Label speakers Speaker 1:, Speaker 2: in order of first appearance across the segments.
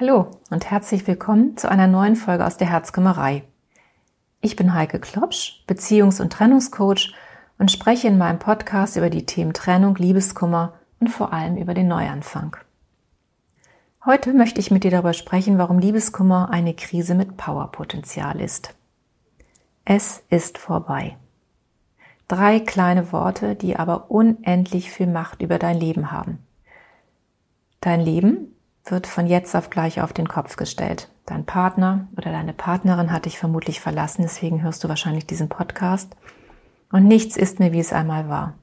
Speaker 1: Hallo und herzlich willkommen zu einer neuen Folge aus der Herzkümmerei. Ich bin Heike Klopsch, Beziehungs- und Trennungscoach und spreche in meinem Podcast über die Themen Trennung, Liebeskummer und vor allem über den Neuanfang. Heute möchte ich mit dir darüber sprechen, warum Liebeskummer eine Krise mit Powerpotenzial ist. Es ist vorbei. Drei kleine Worte, die aber unendlich viel Macht über dein Leben haben. Dein Leben wird von jetzt auf gleich auf den Kopf gestellt. Dein Partner oder deine Partnerin hat dich vermutlich verlassen, deswegen hörst du wahrscheinlich diesen Podcast. Und nichts ist mehr, wie es einmal war.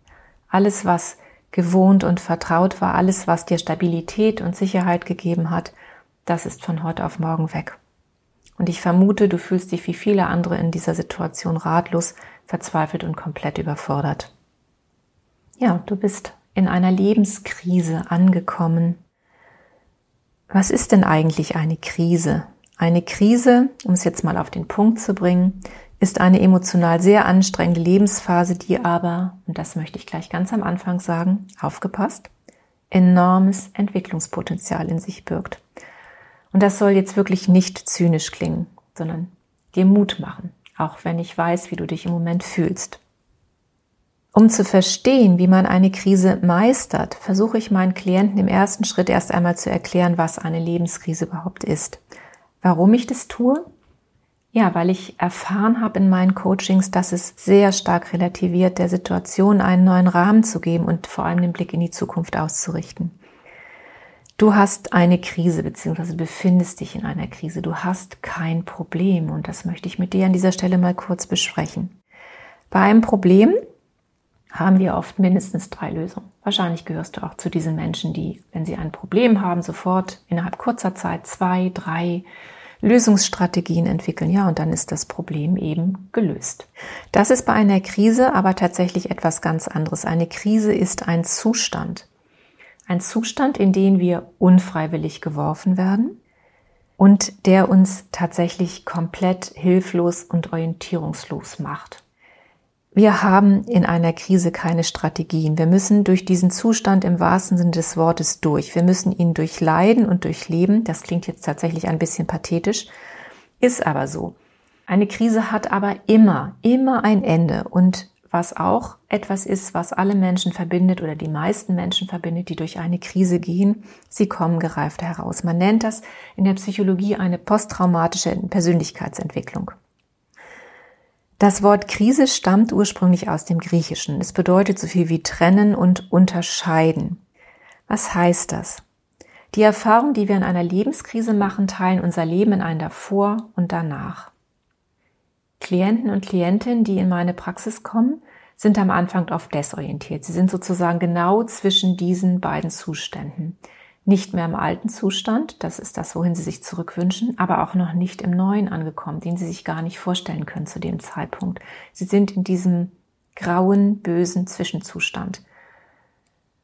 Speaker 1: Alles, was gewohnt und vertraut war, alles, was dir Stabilität und Sicherheit gegeben hat, das ist von heute auf morgen weg. Und ich vermute, du fühlst dich wie viele andere in dieser Situation ratlos, verzweifelt und komplett überfordert. Ja, du bist in einer Lebenskrise angekommen, was ist denn eigentlich eine Krise? Eine Krise, um es jetzt mal auf den Punkt zu bringen, ist eine emotional sehr anstrengende Lebensphase, die aber, und das möchte ich gleich ganz am Anfang sagen, aufgepasst, enormes Entwicklungspotenzial in sich birgt. Und das soll jetzt wirklich nicht zynisch klingen, sondern dir Mut machen, auch wenn ich weiß, wie du dich im Moment fühlst. Um zu verstehen, wie man eine Krise meistert, versuche ich meinen Klienten im ersten Schritt erst einmal zu erklären, was eine Lebenskrise überhaupt ist. Warum ich das tue? Ja, weil ich erfahren habe in meinen Coachings, dass es sehr stark relativiert, der Situation einen neuen Rahmen zu geben und vor allem den Blick in die Zukunft auszurichten. Du hast eine Krise bzw. befindest dich in einer Krise. Du hast kein Problem und das möchte ich mit dir an dieser Stelle mal kurz besprechen. Bei einem Problem haben wir oft mindestens drei Lösungen. Wahrscheinlich gehörst du auch zu diesen Menschen, die, wenn sie ein Problem haben, sofort innerhalb kurzer Zeit zwei, drei Lösungsstrategien entwickeln. Ja, und dann ist das Problem eben gelöst. Das ist bei einer Krise aber tatsächlich etwas ganz anderes. Eine Krise ist ein Zustand. Ein Zustand, in den wir unfreiwillig geworfen werden und der uns tatsächlich komplett hilflos und orientierungslos macht. Wir haben in einer Krise keine Strategien. Wir müssen durch diesen Zustand im wahrsten Sinne des Wortes durch. Wir müssen ihn durchleiden und durchleben. Das klingt jetzt tatsächlich ein bisschen pathetisch, ist aber so. Eine Krise hat aber immer, immer ein Ende. Und was auch etwas ist, was alle Menschen verbindet oder die meisten Menschen verbindet, die durch eine Krise gehen, sie kommen gereift heraus. Man nennt das in der Psychologie eine posttraumatische Persönlichkeitsentwicklung. Das Wort Krise stammt ursprünglich aus dem Griechischen. Es bedeutet so viel wie trennen und unterscheiden. Was heißt das? Die Erfahrung, die wir in einer Lebenskrise machen, teilen unser Leben in ein davor und danach. Klienten und Klientinnen, die in meine Praxis kommen, sind am Anfang oft desorientiert. Sie sind sozusagen genau zwischen diesen beiden Zuständen nicht mehr im alten Zustand, das ist das, wohin sie sich zurückwünschen, aber auch noch nicht im neuen angekommen, den sie sich gar nicht vorstellen können zu dem Zeitpunkt. Sie sind in diesem grauen, bösen Zwischenzustand.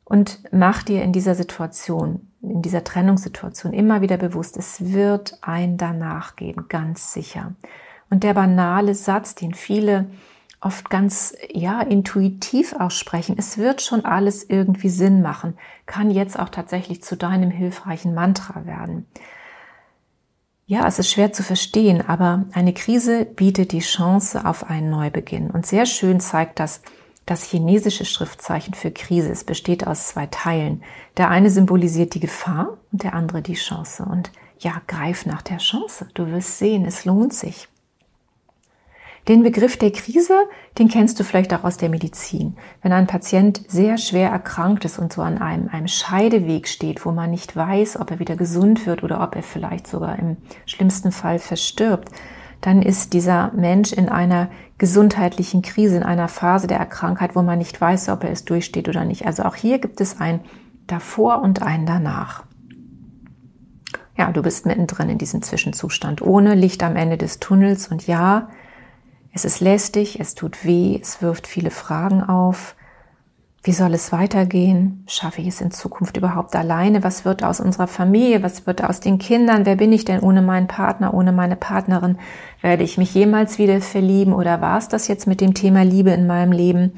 Speaker 1: Und mach dir in dieser Situation, in dieser Trennungssituation immer wieder bewusst, es wird ein danach geben, ganz sicher. Und der banale Satz, den viele oft ganz, ja, intuitiv aussprechen. Es wird schon alles irgendwie Sinn machen, kann jetzt auch tatsächlich zu deinem hilfreichen Mantra werden. Ja, es ist schwer zu verstehen, aber eine Krise bietet die Chance auf einen Neubeginn. Und sehr schön zeigt das das chinesische Schriftzeichen für Krise. Es besteht aus zwei Teilen. Der eine symbolisiert die Gefahr und der andere die Chance. Und ja, greif nach der Chance. Du wirst sehen, es lohnt sich. Den Begriff der Krise, den kennst du vielleicht auch aus der Medizin. Wenn ein Patient sehr schwer erkrankt ist und so an einem, einem Scheideweg steht, wo man nicht weiß, ob er wieder gesund wird oder ob er vielleicht sogar im schlimmsten Fall verstirbt, dann ist dieser Mensch in einer gesundheitlichen Krise, in einer Phase der Erkrankheit, wo man nicht weiß, ob er es durchsteht oder nicht. Also auch hier gibt es ein davor und ein danach. Ja, du bist mittendrin in diesem Zwischenzustand, ohne Licht am Ende des Tunnels und ja, es ist lästig, es tut weh, es wirft viele Fragen auf. Wie soll es weitergehen? Schaffe ich es in Zukunft überhaupt alleine? Was wird aus unserer Familie? Was wird aus den Kindern? Wer bin ich denn ohne meinen Partner, ohne meine Partnerin? Werde ich mich jemals wieder verlieben oder war es das jetzt mit dem Thema Liebe in meinem Leben?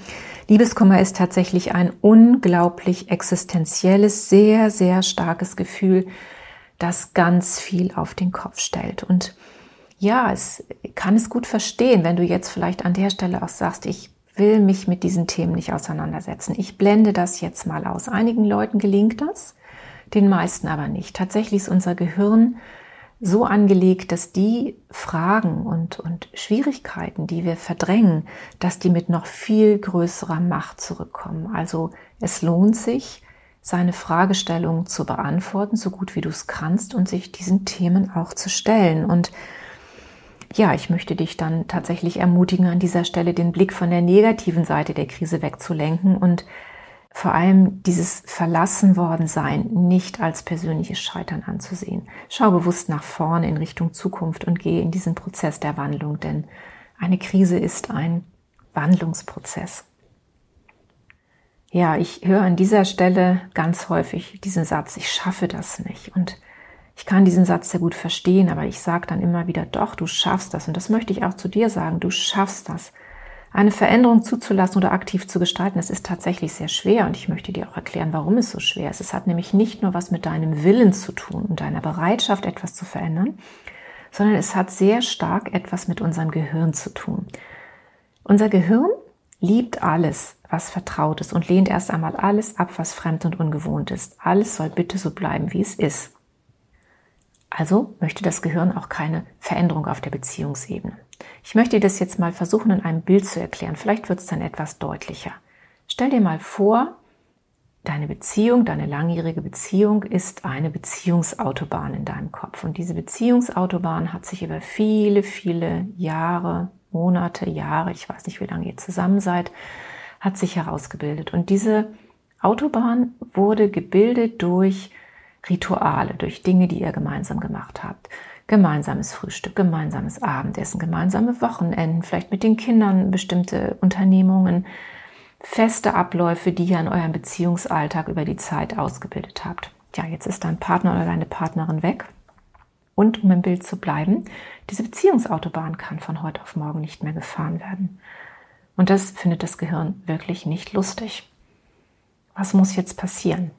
Speaker 1: Liebeskummer ist tatsächlich ein unglaublich existenzielles, sehr, sehr starkes Gefühl, das ganz viel auf den Kopf stellt. Und ja, es kann es gut verstehen, wenn du jetzt vielleicht an der Stelle auch sagst, ich will mich mit diesen Themen nicht auseinandersetzen. Ich blende das jetzt mal aus. Einigen Leuten gelingt das, den meisten aber nicht. Tatsächlich ist unser Gehirn so angelegt, dass die Fragen und, und Schwierigkeiten, die wir verdrängen, dass die mit noch viel größerer Macht zurückkommen. Also es lohnt sich, seine Fragestellungen zu beantworten, so gut wie du es kannst und sich diesen Themen auch zu stellen. Und ja, ich möchte dich dann tatsächlich ermutigen, an dieser Stelle den Blick von der negativen Seite der Krise wegzulenken und vor allem dieses verlassen worden sein nicht als persönliches Scheitern anzusehen. Schau bewusst nach vorne in Richtung Zukunft und gehe in diesen Prozess der Wandlung, denn eine Krise ist ein Wandlungsprozess. Ja, ich höre an dieser Stelle ganz häufig diesen Satz, ich schaffe das nicht. Und ich kann diesen Satz sehr gut verstehen, aber ich sage dann immer wieder, doch, du schaffst das. Und das möchte ich auch zu dir sagen, du schaffst das. Eine Veränderung zuzulassen oder aktiv zu gestalten, das ist tatsächlich sehr schwer und ich möchte dir auch erklären, warum es so schwer ist. Es hat nämlich nicht nur was mit deinem Willen zu tun und deiner Bereitschaft, etwas zu verändern, sondern es hat sehr stark etwas mit unserem Gehirn zu tun. Unser Gehirn liebt alles, was vertraut ist und lehnt erst einmal alles ab, was fremd und ungewohnt ist. Alles soll bitte so bleiben, wie es ist. Also möchte das Gehirn auch keine Veränderung auf der Beziehungsebene. Ich möchte das jetzt mal versuchen, in einem Bild zu erklären. Vielleicht wird es dann etwas deutlicher. Stell dir mal vor, deine Beziehung, deine langjährige Beziehung ist eine Beziehungsautobahn in deinem Kopf. Und diese Beziehungsautobahn hat sich über viele, viele Jahre, Monate, Jahre, ich weiß nicht, wie lange ihr zusammen seid, hat sich herausgebildet. Und diese Autobahn wurde gebildet durch Rituale, durch Dinge, die ihr gemeinsam gemacht habt gemeinsames Frühstück, gemeinsames Abendessen, gemeinsame Wochenenden, vielleicht mit den Kindern bestimmte Unternehmungen, feste Abläufe, die ihr in eurem Beziehungsalltag über die Zeit ausgebildet habt. Ja, jetzt ist dein Partner oder deine Partnerin weg. Und um im Bild zu bleiben, diese Beziehungsautobahn kann von heute auf morgen nicht mehr gefahren werden. Und das findet das Gehirn wirklich nicht lustig. Was muss jetzt passieren?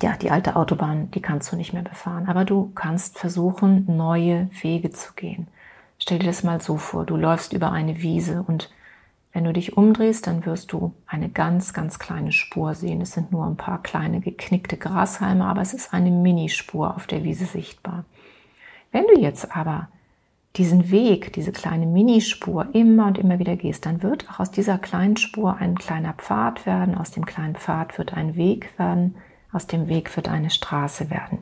Speaker 1: Ja, die alte Autobahn, die kannst du nicht mehr befahren. Aber du kannst versuchen, neue Wege zu gehen. Stell dir das mal so vor, du läufst über eine Wiese und wenn du dich umdrehst, dann wirst du eine ganz, ganz kleine Spur sehen. Es sind nur ein paar kleine geknickte Grashalme, aber es ist eine Minispur auf der Wiese sichtbar. Wenn du jetzt aber diesen Weg, diese kleine Minispur immer und immer wieder gehst, dann wird auch aus dieser kleinen Spur ein kleiner Pfad werden, aus dem kleinen Pfad wird ein Weg werden, aus dem Weg wird eine Straße werden.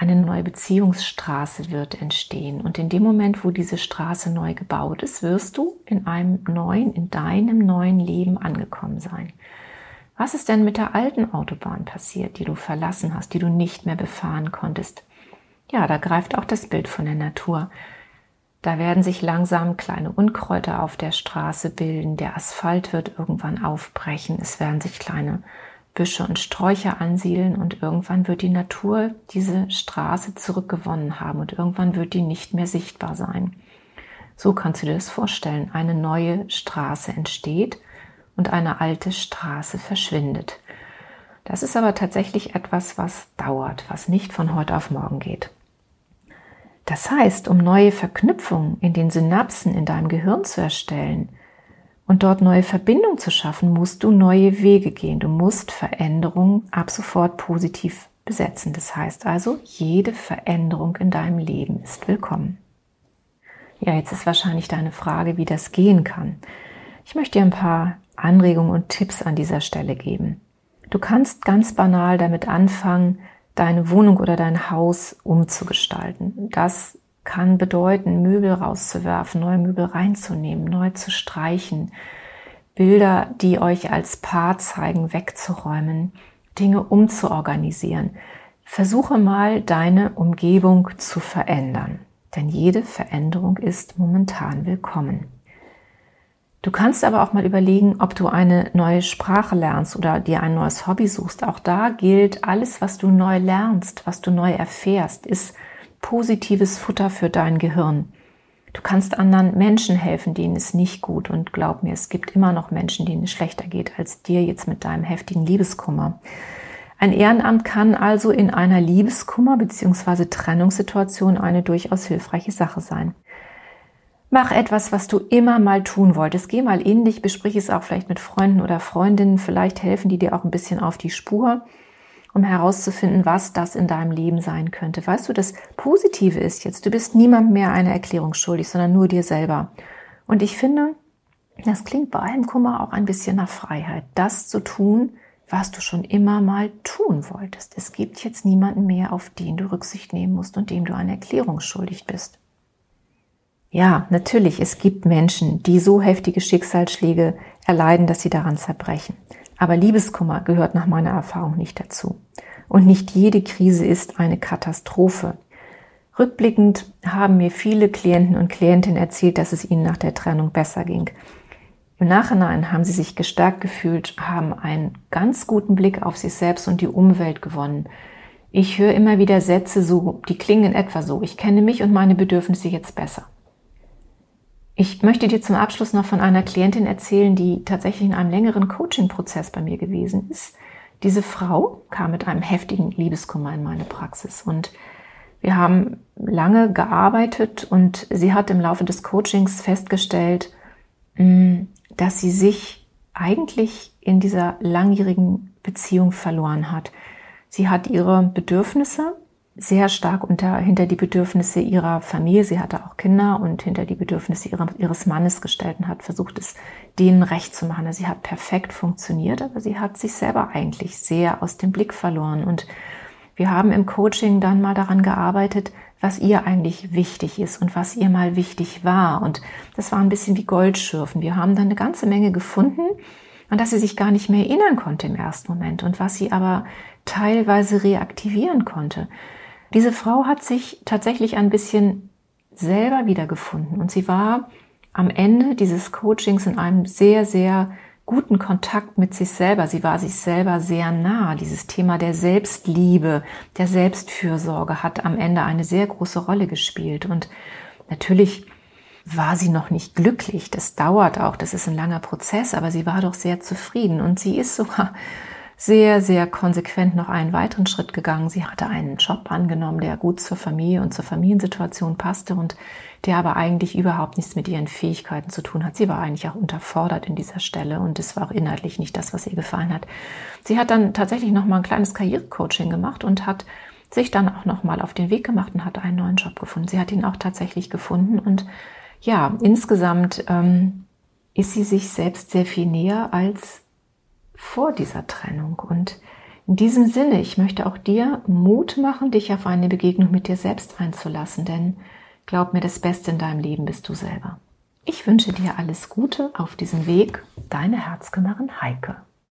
Speaker 1: Eine neue Beziehungsstraße wird entstehen. Und in dem Moment, wo diese Straße neu gebaut ist, wirst du in einem neuen, in deinem neuen Leben angekommen sein. Was ist denn mit der alten Autobahn passiert, die du verlassen hast, die du nicht mehr befahren konntest? Ja, da greift auch das Bild von der Natur. Da werden sich langsam kleine Unkräuter auf der Straße bilden, der Asphalt wird irgendwann aufbrechen, es werden sich kleine Büsche und Sträucher ansiedeln und irgendwann wird die Natur diese Straße zurückgewonnen haben und irgendwann wird die nicht mehr sichtbar sein. So kannst du dir das vorstellen. Eine neue Straße entsteht und eine alte Straße verschwindet. Das ist aber tatsächlich etwas, was dauert, was nicht von heute auf morgen geht. Das heißt, um neue Verknüpfungen in den Synapsen in deinem Gehirn zu erstellen, und dort neue Verbindungen zu schaffen, musst du neue Wege gehen. Du musst Veränderungen ab sofort positiv besetzen. Das heißt also, jede Veränderung in deinem Leben ist willkommen. Ja, jetzt ist wahrscheinlich deine Frage, wie das gehen kann. Ich möchte dir ein paar Anregungen und Tipps an dieser Stelle geben. Du kannst ganz banal damit anfangen, deine Wohnung oder dein Haus umzugestalten. Das kann bedeuten, Möbel rauszuwerfen, neue Möbel reinzunehmen, neu zu streichen, Bilder, die euch als Paar zeigen, wegzuräumen, Dinge umzuorganisieren. Versuche mal, deine Umgebung zu verändern, denn jede Veränderung ist momentan willkommen. Du kannst aber auch mal überlegen, ob du eine neue Sprache lernst oder dir ein neues Hobby suchst. Auch da gilt, alles, was du neu lernst, was du neu erfährst, ist positives Futter für dein Gehirn. Du kannst anderen Menschen helfen, denen es nicht gut. Und glaub mir, es gibt immer noch Menschen, denen es schlechter geht als dir jetzt mit deinem heftigen Liebeskummer. Ein Ehrenamt kann also in einer Liebeskummer bzw. Trennungssituation eine durchaus hilfreiche Sache sein. Mach etwas, was du immer mal tun wolltest. Geh mal in dich, besprich es auch vielleicht mit Freunden oder Freundinnen. Vielleicht helfen die dir auch ein bisschen auf die Spur, um herauszufinden, was das in deinem Leben sein könnte. Weißt du, das Positive ist jetzt, du bist niemand mehr eine Erklärung schuldig, sondern nur dir selber. Und ich finde, das klingt bei allem Kummer auch ein bisschen nach Freiheit, das zu tun, was du schon immer mal tun wolltest. Es gibt jetzt niemanden mehr, auf den du Rücksicht nehmen musst und dem du eine Erklärung schuldig bist. Ja, natürlich, es gibt Menschen, die so heftige Schicksalsschläge erleiden, dass sie daran zerbrechen. Aber Liebeskummer gehört nach meiner Erfahrung nicht dazu. Und nicht jede Krise ist eine Katastrophe. Rückblickend haben mir viele Klienten und Klientinnen erzählt, dass es ihnen nach der Trennung besser ging. Im Nachhinein haben sie sich gestärkt gefühlt, haben einen ganz guten Blick auf sich selbst und die Umwelt gewonnen. Ich höre immer wieder Sätze so, die klingen etwa so, ich kenne mich und meine Bedürfnisse jetzt besser. Ich möchte dir zum Abschluss noch von einer Klientin erzählen, die tatsächlich in einem längeren Coaching-Prozess bei mir gewesen ist. Diese Frau kam mit einem heftigen Liebeskummer in meine Praxis und wir haben lange gearbeitet und sie hat im Laufe des Coachings festgestellt, mm, dass sie sich eigentlich in dieser langjährigen Beziehung verloren hat. Sie hat ihre Bedürfnisse sehr stark unter, hinter die Bedürfnisse ihrer Familie, sie hatte auch Kinder und hinter die Bedürfnisse ihrer, ihres Mannes gestellt und hat versucht, es denen recht zu machen. Also sie hat perfekt funktioniert, aber sie hat sich selber eigentlich sehr aus dem Blick verloren. Und wir haben im Coaching dann mal daran gearbeitet, was ihr eigentlich wichtig ist und was ihr mal wichtig war. Und das war ein bisschen wie Goldschürfen. Wir haben dann eine ganze Menge gefunden, an das sie sich gar nicht mehr erinnern konnte im ersten Moment und was sie aber teilweise reaktivieren konnte. Diese Frau hat sich tatsächlich ein bisschen selber wiedergefunden und sie war am Ende dieses Coachings in einem sehr, sehr guten Kontakt mit sich selber. Sie war sich selber sehr nah. Dieses Thema der Selbstliebe, der Selbstfürsorge hat am Ende eine sehr große Rolle gespielt. Und natürlich war sie noch nicht glücklich. Das dauert auch. Das ist ein langer Prozess, aber sie war doch sehr zufrieden. Und sie ist sogar sehr, sehr konsequent noch einen weiteren Schritt gegangen. Sie hatte einen Job angenommen, der gut zur Familie und zur Familiensituation passte und der aber eigentlich überhaupt nichts mit ihren Fähigkeiten zu tun hat. Sie war eigentlich auch unterfordert in dieser Stelle und es war auch inhaltlich nicht das, was ihr gefallen hat. Sie hat dann tatsächlich noch mal ein kleines Karrierecoaching gemacht und hat sich dann auch noch mal auf den Weg gemacht und hat einen neuen Job gefunden. Sie hat ihn auch tatsächlich gefunden und ja, insgesamt ähm, ist sie sich selbst sehr viel näher als vor dieser Trennung. Und in diesem Sinne, ich möchte auch dir Mut machen, dich auf eine Begegnung mit dir selbst einzulassen, denn glaub mir, das Beste in deinem Leben bist du selber. Ich wünsche dir alles Gute auf diesem Weg. Deine Herzkümmerin Heike.